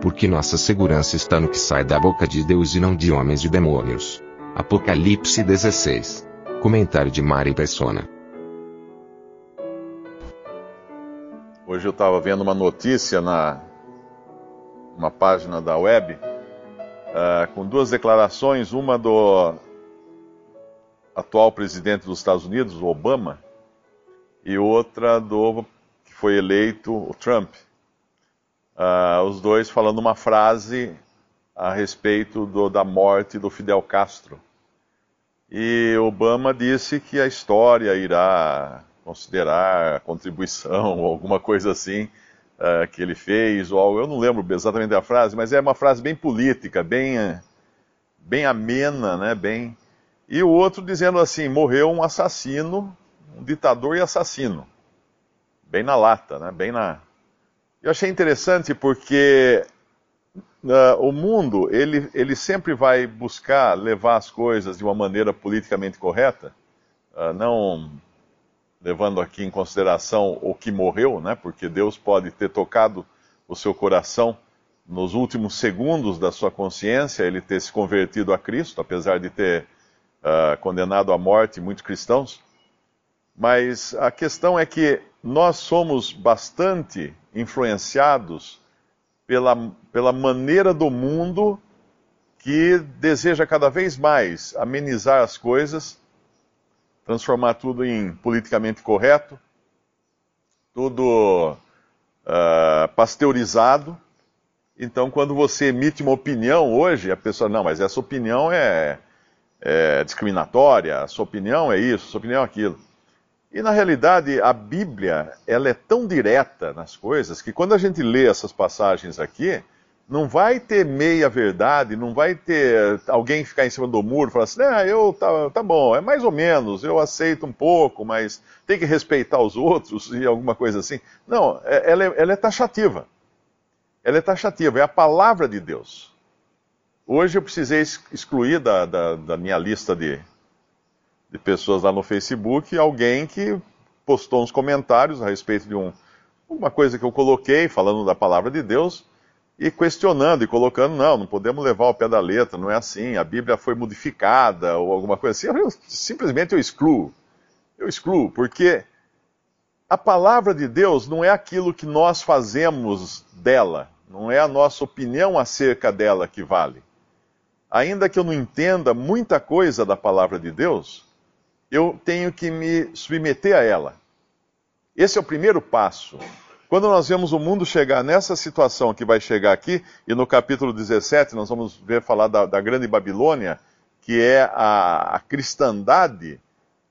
Porque nossa segurança está no que sai da boca de Deus e não de homens e demônios. Apocalipse 16. Comentário de Mari Persona. Hoje eu estava vendo uma notícia na uma página da web uh, com duas declarações, uma do atual presidente dos Estados Unidos, Obama, e outra do que foi eleito, o Trump. Uh, os dois falando uma frase a respeito do, da morte do Fidel Castro. E Obama disse que a história irá considerar a contribuição ou alguma coisa assim uh, que ele fez, ou eu não lembro exatamente a frase, mas é uma frase bem política, bem, bem amena, né? Bem... E o outro dizendo assim: morreu um assassino, um ditador e assassino. Bem na lata, né? Bem na, eu achei interessante porque uh, o mundo, ele, ele sempre vai buscar levar as coisas de uma maneira politicamente correta, uh, não levando aqui em consideração o que morreu, né, porque Deus pode ter tocado o seu coração nos últimos segundos da sua consciência, ele ter se convertido a Cristo, apesar de ter uh, condenado à morte muitos cristãos. Mas a questão é que nós somos bastante influenciados pela, pela maneira do mundo que deseja cada vez mais amenizar as coisas, transformar tudo em politicamente correto, tudo uh, pasteurizado. Então, quando você emite uma opinião hoje, a pessoa, não, mas essa opinião é, é discriminatória, a sua opinião é isso, a sua opinião é aquilo. E na realidade, a Bíblia, ela é tão direta nas coisas que quando a gente lê essas passagens aqui, não vai ter meia verdade, não vai ter alguém ficar em cima do muro e falar assim, ah, eu tá, tá bom, é mais ou menos, eu aceito um pouco, mas tem que respeitar os outros e alguma coisa assim. Não, é, ela é, ela é taxativa. Ela é taxativa, é a palavra de Deus. Hoje eu precisei excluir da, da, da minha lista de, de pessoas lá no Facebook, alguém que postou uns comentários a respeito de um, uma coisa que eu coloquei, falando da palavra de Deus, e questionando e colocando, não, não podemos levar ao pé da letra, não é assim, a Bíblia foi modificada ou alguma coisa assim. Eu, simplesmente eu excluo. Eu excluo, porque a palavra de Deus não é aquilo que nós fazemos dela, não é a nossa opinião acerca dela que vale. Ainda que eu não entenda muita coisa da palavra de Deus, eu tenho que me submeter a ela. Esse é o primeiro passo. Quando nós vemos o mundo chegar nessa situação que vai chegar aqui, e no capítulo 17 nós vamos ver falar da, da grande Babilônia, que é a, a cristandade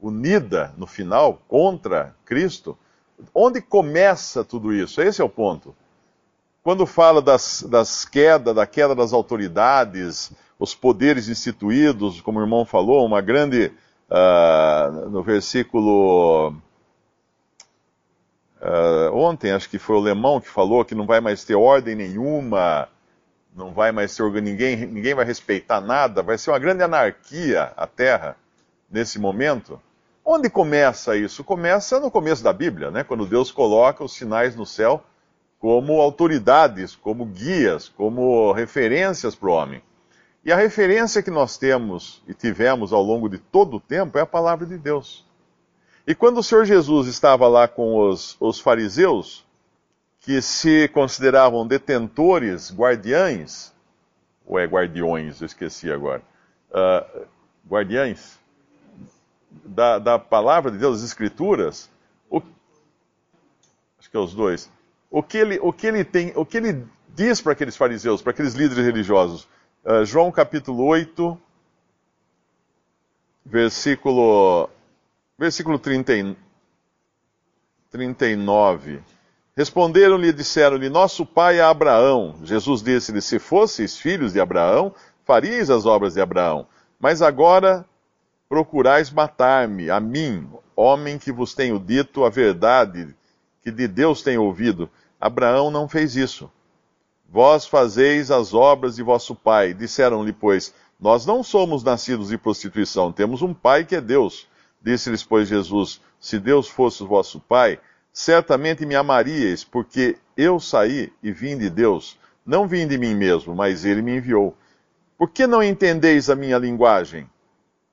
unida no final contra Cristo. Onde começa tudo isso? Esse é o ponto. Quando fala das, das quedas, da queda das autoridades, os poderes instituídos, como o irmão falou, uma grande uh, no versículo. Uh, ontem, acho que foi o Lemão que falou que não vai mais ter ordem nenhuma, não vai mais ter ninguém, ninguém vai respeitar nada, vai ser uma grande anarquia a Terra nesse momento. Onde começa isso? Começa no começo da Bíblia, né? quando Deus coloca os sinais no céu como autoridades, como guias, como referências para o homem. E a referência que nós temos e tivemos ao longo de todo o tempo é a palavra de Deus. E quando o Senhor Jesus estava lá com os, os fariseus, que se consideravam detentores, guardiães, ou é guardiões, eu esqueci agora, uh, guardiães da, da, palavra de Deus, das Escrituras, o, acho que é os dois, o que ele, o que ele, tem, o que ele diz para aqueles fariseus, para aqueles líderes religiosos? Uh, João capítulo 8, versículo, versículo 30, 39. Responderam-lhe e disseram-lhe: Nosso pai é Abraão. Jesus disse-lhe: Se fosseis filhos de Abraão, faríeis as obras de Abraão. Mas agora procurais matar-me, a mim, homem que vos tenho dito a verdade que de Deus tenho ouvido. Abraão não fez isso. Vós fazeis as obras de vosso pai. Disseram-lhe, pois, Nós não somos nascidos de prostituição, temos um pai que é Deus. Disse-lhes, pois, Jesus: Se Deus fosse o vosso pai, certamente me amaríeis, porque eu saí e vim de Deus. Não vim de mim mesmo, mas ele me enviou. Por que não entendeis a minha linguagem?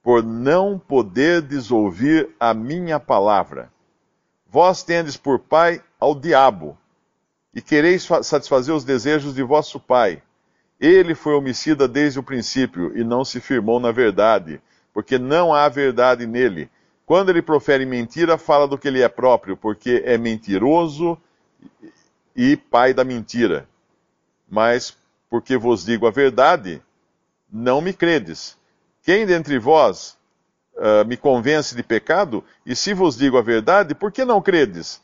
Por não poderdes ouvir a minha palavra. Vós tendes por pai ao diabo, e quereis satisfazer os desejos de vosso pai. Ele foi homicida desde o princípio e não se firmou na verdade, porque não há verdade nele. Quando ele profere mentira, fala do que ele é próprio, porque é mentiroso e pai da mentira. Mas porque vos digo a verdade, não me credes. Quem dentre vós uh, me convence de pecado? E se vos digo a verdade, por que não credes?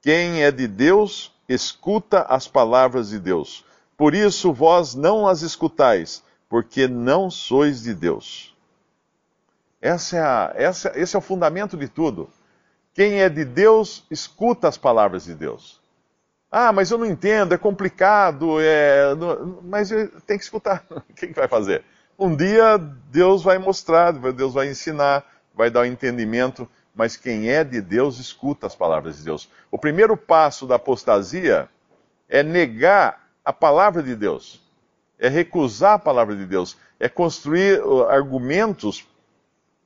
Quem é de Deus, escuta as palavras de Deus. Por isso vós não as escutais, porque não sois de Deus. Essa é a, essa, esse é o fundamento de tudo. Quem é de Deus, escuta as palavras de Deus. Ah, mas eu não entendo, é complicado, é... mas tem que escutar. O que, que vai fazer? Um dia Deus vai mostrar, Deus vai ensinar, vai dar o um entendimento, mas quem é de Deus escuta as palavras de Deus. O primeiro passo da apostasia é negar a palavra de Deus, é recusar a palavra de Deus, é construir uh, argumentos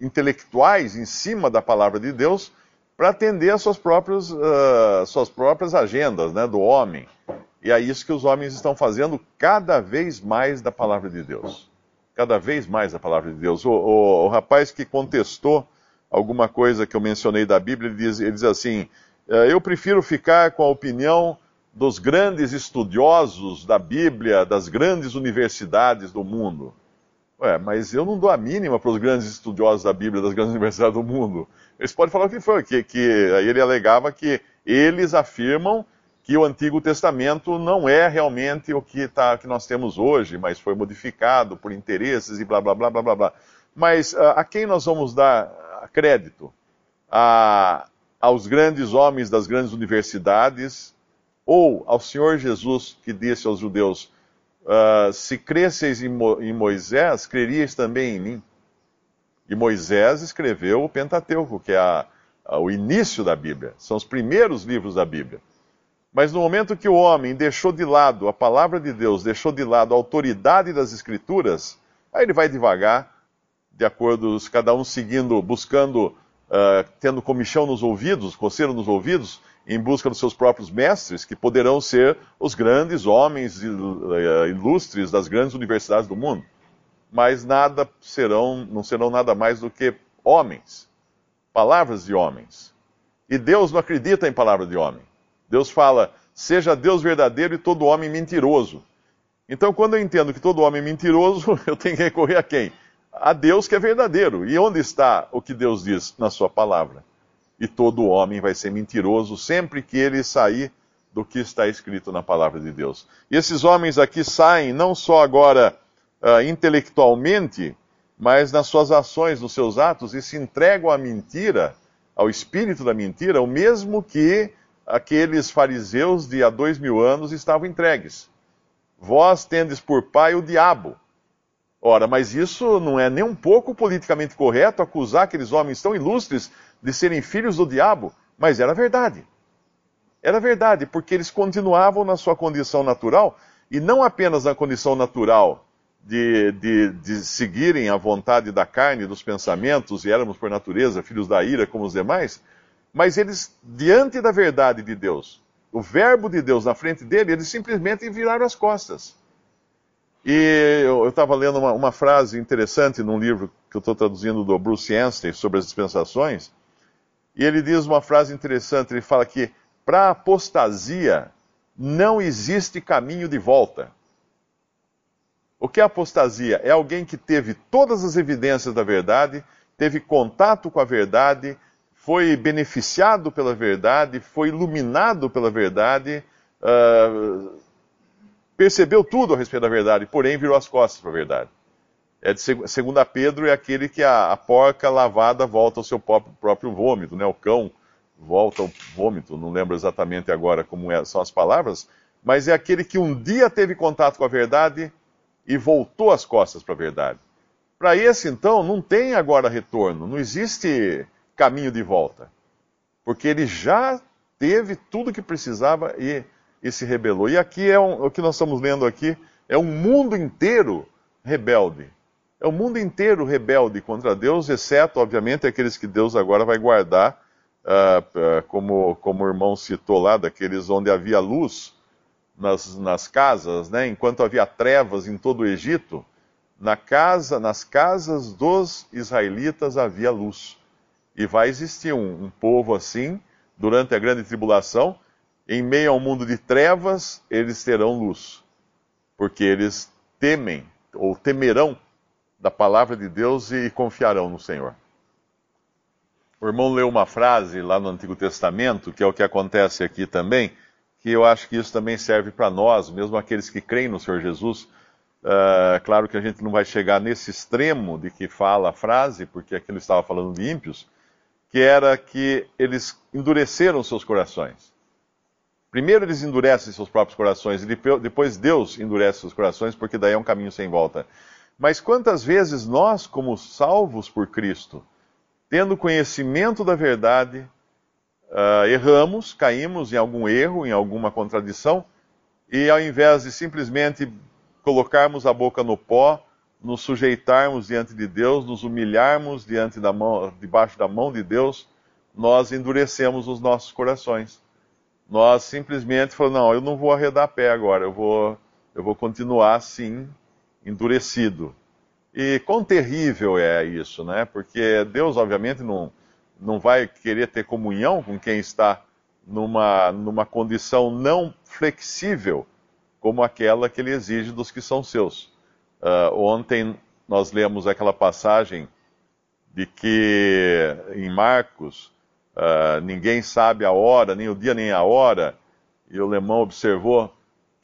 intelectuais em cima da palavra de Deus para atender às suas próprias, uh, suas próprias agendas né, do homem. E é isso que os homens estão fazendo cada vez mais da palavra de Deus cada vez mais a palavra de Deus. O, o, o, rapaz que contestou alguma coisa que eu mencionei da Bíblia, ele diz, ele diz assim: eh, Eu prefiro ficar com a opinião dos grandes estudiosos da Bíblia, das grandes universidades do mundo. Ué, mas eu não dou a mínima para os grandes estudiosos da Bíblia, das grandes universidades do mundo. Eles podem falar o que for, que, que aí ele alegava que eles afirmam que o Antigo Testamento não é realmente o que, tá, que nós temos hoje, mas foi modificado por interesses e blá blá blá blá blá. blá. Mas uh, a quem nós vamos dar crédito? A, aos grandes homens das grandes universidades ou ao Senhor Jesus que disse aos judeus: uh, Se cresceis em, Mo, em Moisés, creríeis também em mim. E Moisés escreveu o Pentateuco, que é a, a, o início da Bíblia, são os primeiros livros da Bíblia. Mas no momento que o homem deixou de lado a palavra de Deus, deixou de lado a autoridade das Escrituras, aí ele vai devagar, de acordo, cada um seguindo, buscando, uh, tendo comichão nos ouvidos, coceiro nos ouvidos, em busca dos seus próprios mestres, que poderão ser os grandes homens uh, ilustres das grandes universidades do mundo. Mas nada serão, não serão nada mais do que homens, palavras de homens. E Deus não acredita em palavra de homem. Deus fala: seja Deus verdadeiro e todo homem mentiroso. Então, quando eu entendo que todo homem é mentiroso, eu tenho que recorrer a quem? A Deus que é verdadeiro. E onde está o que Deus diz na Sua palavra? E todo homem vai ser mentiroso sempre que ele sair do que está escrito na palavra de Deus. E esses homens aqui saem não só agora uh, intelectualmente, mas nas suas ações, nos seus atos, e se entregam à mentira, ao espírito da mentira, o mesmo que aqueles fariseus de há dois mil anos estavam entregues. Vós tendes por pai o diabo. Ora, mas isso não é nem um pouco politicamente correto acusar aqueles homens tão ilustres de serem filhos do diabo, mas era verdade. Era verdade, porque eles continuavam na sua condição natural, e não apenas na condição natural de, de, de seguirem a vontade da carne, dos pensamentos, e éramos por natureza filhos da ira como os demais, mas eles, diante da verdade de Deus, o verbo de Deus na frente dele, eles simplesmente viraram as costas. E eu estava lendo uma, uma, frase interessante num livro que eu estou traduzindo do Bruce Anstey sobre as dispensações, e ele diz uma frase interessante, ele fala que para a apostasia não existe caminho de volta. O que é apostasia? É alguém que teve todas as evidências da verdade, teve contato com a verdade, foi beneficiado pela verdade, foi iluminado pela verdade, uh, percebeu tudo a respeito da verdade, porém virou as costas para a verdade. É de segunda Pedro é aquele que a, a, porca lavada volta ao seu próprio, próprio vômito, né? O cão volta ao vômito, não lembro exatamente agora como é, são as palavras, mas é aquele que um dia teve contato com a verdade e voltou as costas para a verdade. Para esse, então, não tem agora retorno, não existe caminho de volta, porque ele já teve tudo que precisava e, e se rebelou. E aqui é um, o que nós estamos lendo aqui é um mundo inteiro rebelde. É o mundo inteiro rebelde contra Deus, exceto, obviamente, aqueles que Deus agora vai guardar, uh, uh, como, como o irmão citou lá, daqueles onde havia luz nas, nas casas, né? enquanto havia trevas em todo o Egito, na casa, nas casas dos israelitas havia luz. E vai existir um, um povo assim, durante a grande tribulação, em meio ao mundo de trevas, eles terão luz, porque eles temem ou temerão da palavra de Deus e confiarão no Senhor. O irmão leu uma frase lá no Antigo Testamento, que é o que acontece aqui também, que eu acho que isso também serve para nós, mesmo aqueles que creem no Senhor Jesus. Uh, claro que a gente não vai chegar nesse extremo de que fala a frase, porque aquilo estava falando de ímpios, que era que eles endureceram seus corações. Primeiro eles endurecem seus próprios corações e depois Deus endurece seus corações, porque daí é um caminho sem volta. Mas quantas vezes nós, como salvos por Cristo, tendo conhecimento da verdade, uh, erramos, caímos em algum erro, em alguma contradição, e ao invés de simplesmente colocarmos a boca no pó, nos sujeitarmos diante de Deus, nos humilharmos diante da mão, debaixo da mão de Deus, nós endurecemos os nossos corações. Nós simplesmente falamos, não, eu não vou arredar pé agora, eu vou, eu vou continuar assim, endurecido. E quão terrível é isso, né? Porque Deus, obviamente, não, não vai querer ter comunhão com quem está numa, numa condição não flexível como aquela que ele exige dos que são seus. Uh, ontem nós lemos aquela passagem de que em Marcos uh, ninguém sabe a hora, nem o dia nem a hora, e o Lemão observou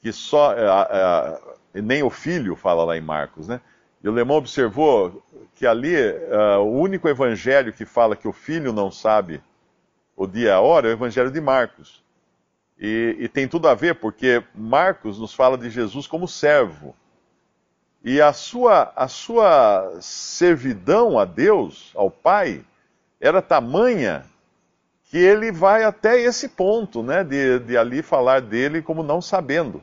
que só uh, nem o filho fala lá em Marcos, né? E o Lemão observou que ali uh, o único evangelho que fala que o filho não sabe o dia e a hora é o evangelho de Marcos. E, e, tem tudo a ver, porque Marcos nos fala de Jesus como servo. E a sua, a sua servidão a Deus, ao Pai, era tamanha que ele vai até esse ponto, né, de, de ali falar dele como não sabendo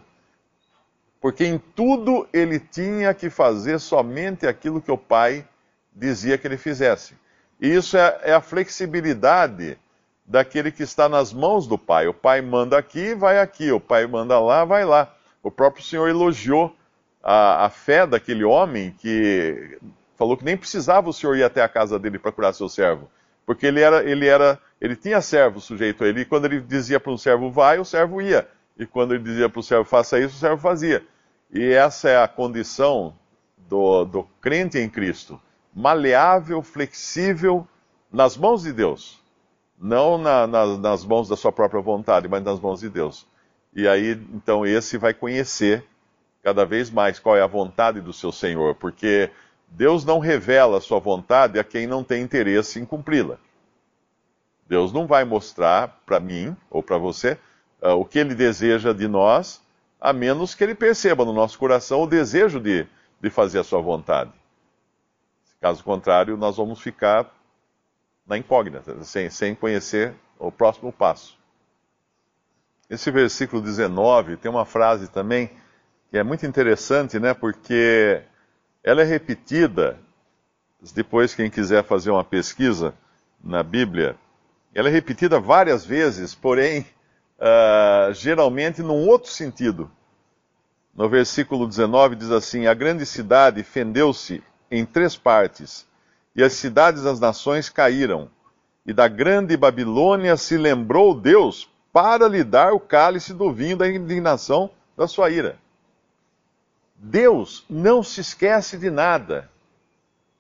porque em tudo ele tinha que fazer somente aquilo que o pai dizia que ele fizesse. E isso é, é, a flexibilidade daquele que está nas mãos do pai. O pai manda aqui, vai aqui. O pai manda lá, vai lá. O próprio Senhor elogiou a, a fé daquele homem que falou que nem precisava o Senhor ir até a casa dele para curar seu servo, porque ele era, ele era, ele tinha servo sujeito a ele. E quando ele dizia para um servo vai, o servo ia. E quando ele dizia para o servo faça isso, o servo fazia. E essa é a condição do, do crente em Cristo. Maleável, flexível, nas mãos de Deus. Não na, na, nas mãos da sua própria vontade, mas nas mãos de Deus. E aí, então, esse vai conhecer cada vez mais qual é a vontade do seu Senhor, porque Deus não revela a sua vontade a quem não tem interesse em cumpri-la. Deus não vai mostrar para mim ou para você uh, o que ele deseja de nós, a menos que ele perceba no nosso coração o desejo de, de fazer a sua vontade. Caso contrário, nós vamos ficar na incógnita, sem, sem conhecer o próximo passo. Esse versículo 19 tem uma frase também que é muito interessante, né? Porque ela é repetida, depois quem quiser fazer uma pesquisa na Bíblia, ela é repetida várias vezes, porém uh, geralmente num outro sentido. No versículo 19 diz assim: A grande cidade fendeu-se em três partes, e as cidades das nações caíram. E da grande Babilônia se lembrou Deus para lhe dar o cálice do vinho da indignação da sua ira. Deus não se esquece de nada.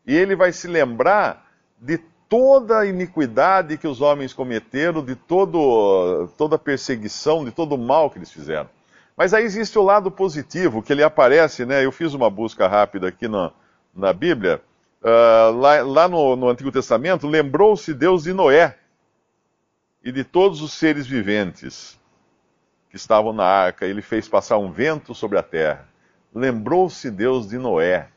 E ele vai se lembrar de toda a iniquidade que os homens cometeram, de todo, toda a perseguição, de todo o mal que eles fizeram. Mas aí existe o lado positivo, que ele aparece, né? Eu fiz uma busca rápida aqui na, na Bíblia. Uh, lá, lá no, no Antigo Testamento, lembrou-se Deus de Noé e de todos os seres viventes que estavam na arca. Ele fez passar um vento sobre a terra. Lembrou-se Deus de Noé,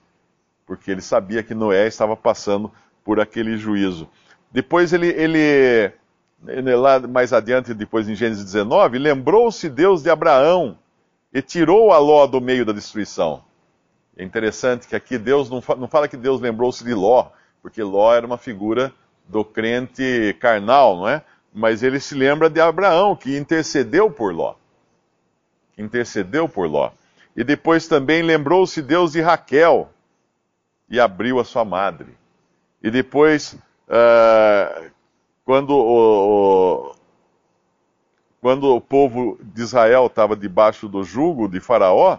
porque ele sabia que Noé estava passando por aquele juízo. Depois ele, ele, lá mais adiante, depois em Gênesis 19, lembrou-se Deus de Abraão e tirou a Ló do meio da destruição. É interessante que aqui Deus não fala, não fala que Deus lembrou-se de Ló, porque Ló era uma figura do crente carnal, não é? Mas ele se lembra de Abraão, que intercedeu por Ló. Intercedeu por Ló. E depois também lembrou-se Deus de Raquel e abriu a sua madre. E depois, uh, quando, o, o, quando o povo de Israel estava debaixo do jugo de Faraó,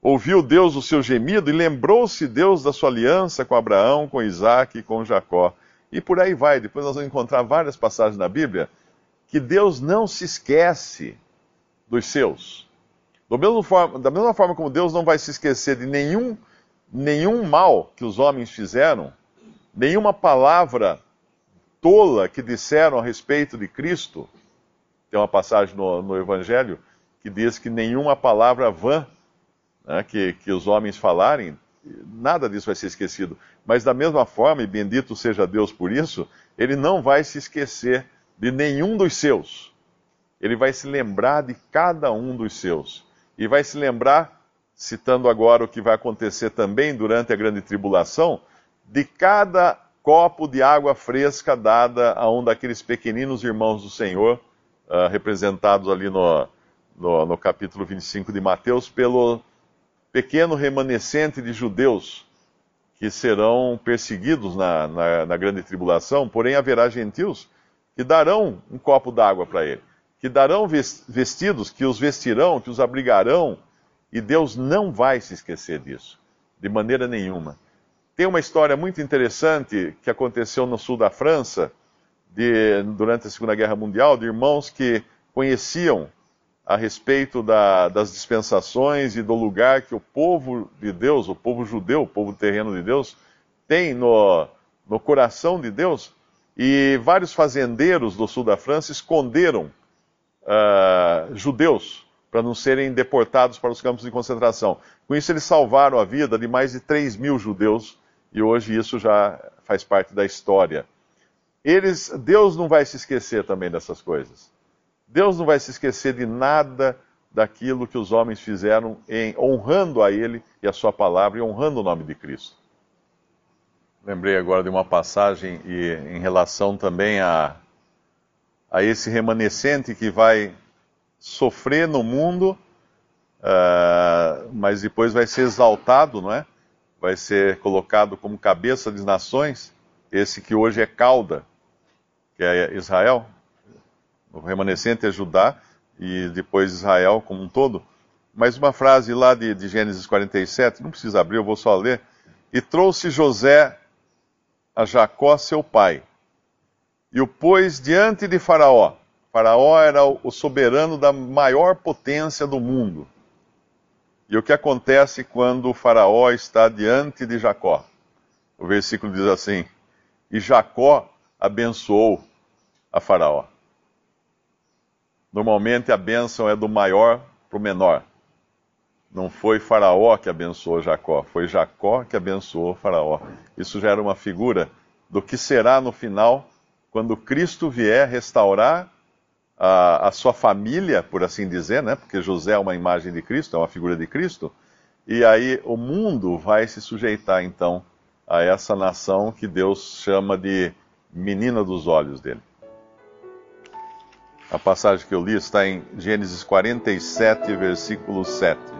ouviu Deus o seu gemido e lembrou-se Deus da sua aliança com Abraão, com Isaac e com Jacó. E por aí vai. Depois nós vamos encontrar várias passagens na Bíblia que Deus não se esquece dos seus. Forma, da mesma forma como Deus não vai se esquecer de nenhum, nenhum mal que os homens fizeram, nenhuma palavra tola que disseram a respeito de Cristo. Tem uma passagem no, no Evangelho que diz que nenhuma palavra vã né, que, que os homens falarem, nada disso vai ser esquecido. Mas da mesma forma, e bendito seja Deus por isso, ele não vai se esquecer de nenhum dos seus. Ele vai se lembrar de cada um dos seus. E vai se lembrar, citando agora o que vai acontecer também durante a grande tribulação, de cada copo de água fresca dada a um daqueles pequeninos irmãos do Senhor, uh, representados ali no, no, no capítulo 25 de Mateus, pelo pequeno remanescente de judeus que serão perseguidos na, na, na grande tribulação, porém haverá gentios que darão um copo d'água para ele, que darão vestidos, que os vestirão, que os abrigarão, e Deus não vai se esquecer disso, de maneira nenhuma. Tem uma história muito interessante que aconteceu no sul da França, de, durante a Segunda Guerra Mundial, de irmãos que conheciam a respeito da, das dispensações e do lugar que o povo de Deus, o povo judeu, o povo terreno de Deus, tem no, no coração de Deus. E vários fazendeiros do sul da França esconderam uh, judeus para não serem deportados para os campos de concentração. Com isso, eles salvaram a vida de mais de 3 mil judeus e hoje isso já faz parte da história. Eles, Deus não vai se esquecer também dessas coisas. Deus não vai se esquecer de nada daquilo que os homens fizeram em honrando a Ele e a Sua palavra e honrando o nome de Cristo. Lembrei agora de uma passagem e, em relação também a, a esse remanescente que vai sofrer no mundo, uh, mas depois vai ser exaltado, não é? Vai ser colocado como cabeça das nações, esse que hoje é cauda, que é Israel, o remanescente é Judá e depois Israel como um todo. Mas uma frase lá de, de Gênesis 47, não precisa abrir, eu vou só ler. E trouxe José a Jacó, seu pai, e o pôs diante de Faraó. Faraó era o soberano da maior potência do mundo. E o que acontece quando o Faraó está diante de Jacó? O versículo diz assim: E Jacó abençoou a Faraó. Normalmente a bênção é do maior para o menor. Não foi Faraó que abençoou Jacó, foi Jacó que abençoou Faraó. Isso já era uma figura do que será no final, quando Cristo vier restaurar a, a sua família, por assim dizer, né? porque José é uma imagem de Cristo, é uma figura de Cristo, e aí o mundo vai se sujeitar então a essa nação que Deus chama de menina dos olhos dele. A passagem que eu li está em Gênesis 47, versículo 7.